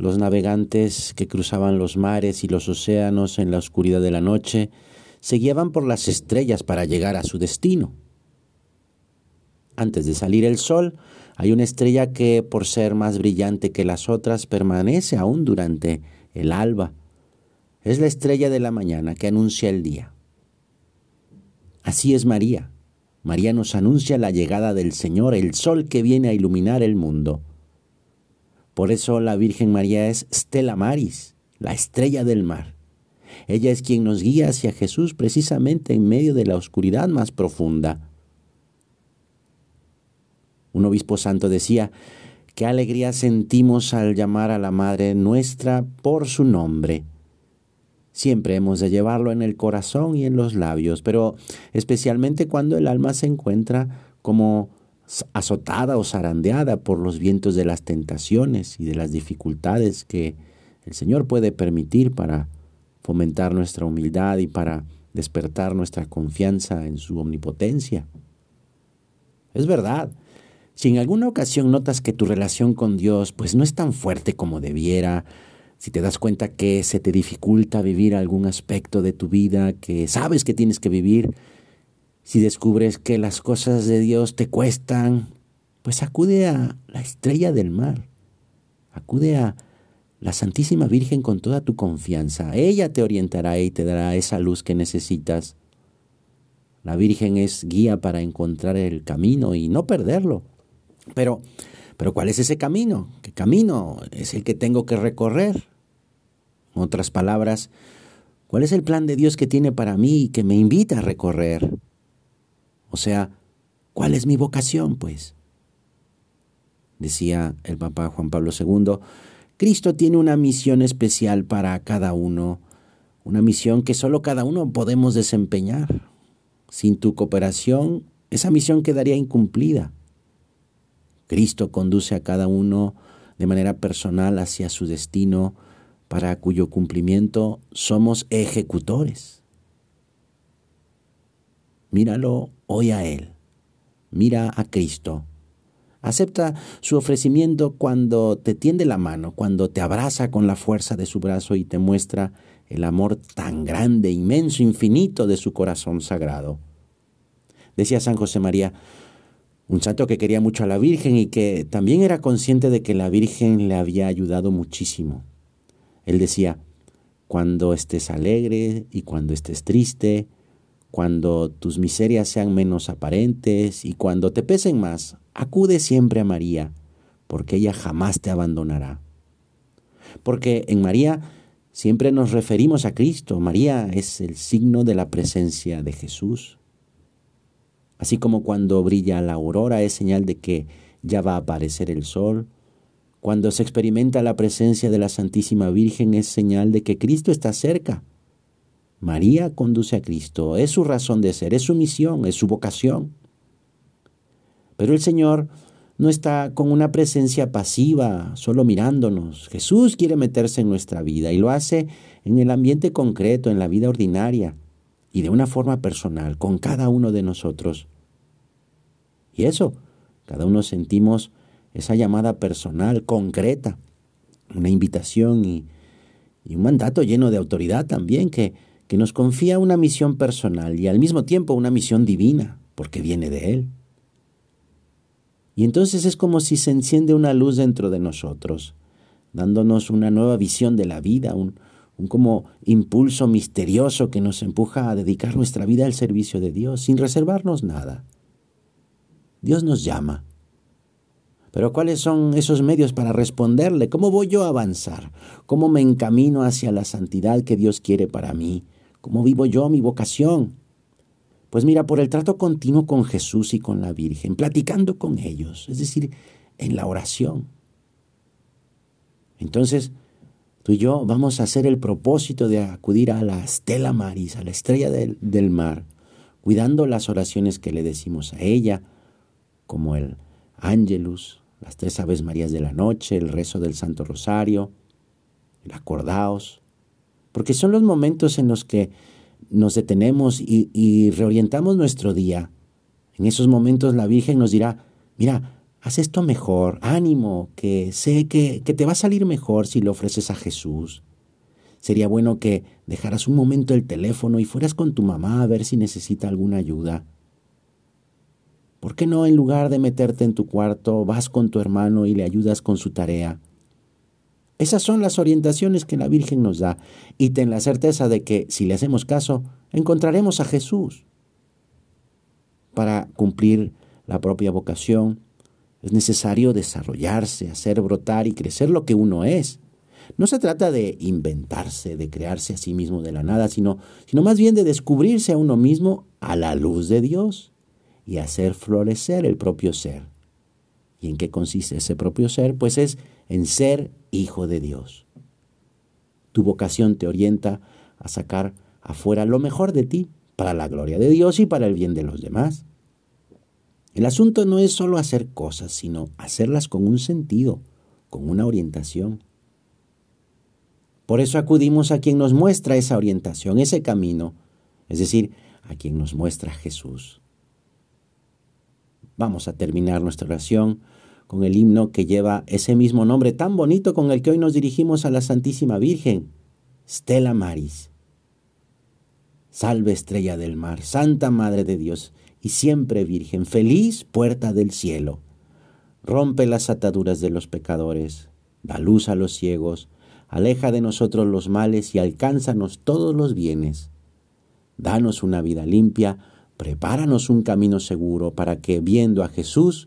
los navegantes que cruzaban los mares y los océanos en la oscuridad de la noche se guiaban por las estrellas para llegar a su destino. Antes de salir el sol, hay una estrella que, por ser más brillante que las otras, permanece aún durante el alba. Es la estrella de la mañana que anuncia el día. Así es María. María nos anuncia la llegada del Señor, el sol que viene a iluminar el mundo. Por eso la Virgen María es Stella Maris, la estrella del mar. Ella es quien nos guía hacia Jesús precisamente en medio de la oscuridad más profunda. Un obispo santo decía, qué alegría sentimos al llamar a la Madre nuestra por su nombre. Siempre hemos de llevarlo en el corazón y en los labios, pero especialmente cuando el alma se encuentra como azotada o zarandeada por los vientos de las tentaciones y de las dificultades que el Señor puede permitir para fomentar nuestra humildad y para despertar nuestra confianza en su omnipotencia. Es verdad, si en alguna ocasión notas que tu relación con Dios pues no es tan fuerte como debiera, si te das cuenta que se te dificulta vivir algún aspecto de tu vida que sabes que tienes que vivir, si descubres que las cosas de Dios te cuestan, pues acude a la estrella del mar. Acude a la Santísima Virgen con toda tu confianza. Ella te orientará y te dará esa luz que necesitas. La Virgen es guía para encontrar el camino y no perderlo. Pero, pero ¿cuál es ese camino? ¿Qué camino es el que tengo que recorrer? En otras palabras, ¿cuál es el plan de Dios que tiene para mí y que me invita a recorrer? O sea, ¿cuál es mi vocación, pues? Decía el Papa Juan Pablo II, Cristo tiene una misión especial para cada uno, una misión que solo cada uno podemos desempeñar. Sin tu cooperación, esa misión quedaría incumplida. Cristo conduce a cada uno de manera personal hacia su destino, para cuyo cumplimiento somos ejecutores. Míralo hoy a Él. Mira a Cristo. Acepta su ofrecimiento cuando te tiende la mano, cuando te abraza con la fuerza de su brazo y te muestra el amor tan grande, inmenso, infinito de su corazón sagrado. Decía San José María, un santo que quería mucho a la Virgen y que también era consciente de que la Virgen le había ayudado muchísimo. Él decía, cuando estés alegre y cuando estés triste, cuando tus miserias sean menos aparentes y cuando te pesen más, acude siempre a María, porque ella jamás te abandonará. Porque en María siempre nos referimos a Cristo. María es el signo de la presencia de Jesús. Así como cuando brilla la aurora es señal de que ya va a aparecer el sol, cuando se experimenta la presencia de la Santísima Virgen es señal de que Cristo está cerca María conduce a Cristo, es su razón de ser, es su misión, es su vocación. Pero el Señor no está con una presencia pasiva, solo mirándonos. Jesús quiere meterse en nuestra vida y lo hace en el ambiente concreto, en la vida ordinaria y de una forma personal, con cada uno de nosotros. Y eso, cada uno sentimos esa llamada personal, concreta, una invitación y, y un mandato lleno de autoridad también que que nos confía una misión personal y al mismo tiempo una misión divina, porque viene de Él. Y entonces es como si se enciende una luz dentro de nosotros, dándonos una nueva visión de la vida, un, un como impulso misterioso que nos empuja a dedicar nuestra vida al servicio de Dios sin reservarnos nada. Dios nos llama. Pero ¿cuáles son esos medios para responderle? ¿Cómo voy yo a avanzar? ¿Cómo me encamino hacia la santidad que Dios quiere para mí? ¿Cómo vivo yo mi vocación? Pues mira, por el trato continuo con Jesús y con la Virgen, platicando con ellos, es decir, en la oración. Entonces, Tú y yo vamos a hacer el propósito de acudir a la Stella Maris, a la estrella del, del mar, cuidando las oraciones que le decimos a ella, como el Angelus, las tres Aves Marías de la noche, el rezo del Santo Rosario, el acordaos, porque son los momentos en los que nos detenemos y, reorientamos nuestro día. En esos momentos la Virgen nos dirá, mira, haz esto mejor, ánimo, que sé que, que te va a salir mejor si lo ofreces a Jesús. Sería bueno que dejaras un momento el teléfono y fueras con tu mamá a ver si necesita alguna ayuda. ¿Por qué no en lugar de meterte en tu cuarto vas con tu hermano y le ayudas con su tarea? Esas son las orientaciones que la Virgen nos da y ten la certeza de que si le hacemos caso, encontraremos a Jesús. Para cumplir la propia vocación, es necesario desarrollarse, hacer brotar y crecer lo que uno es. No se trata de inventarse, de crearse a sí mismo de la nada, sino, sino más bien de descubrirse a uno mismo a la luz de Dios y hacer florecer el propio ser. ¿Y en qué consiste ese propio ser? Pues es en ser hijo de Dios. Tu vocación te orienta a sacar afuera lo mejor de ti, para la gloria de Dios y para el bien de los demás. El asunto no es solo hacer cosas, sino hacerlas con un sentido, con una orientación. Por eso acudimos a quien nos muestra esa orientación, ese camino, es decir, a quien nos muestra Jesús. Vamos a terminar nuestra oración con el himno que lleva ese mismo nombre tan bonito con el que hoy nos dirigimos a la Santísima Virgen, Stella Maris. Salve estrella del mar, Santa Madre de Dios, y siempre Virgen, feliz puerta del cielo. Rompe las ataduras de los pecadores, da luz a los ciegos, aleja de nosotros los males y alcánzanos todos los bienes. Danos una vida limpia, prepáranos un camino seguro para que, viendo a Jesús,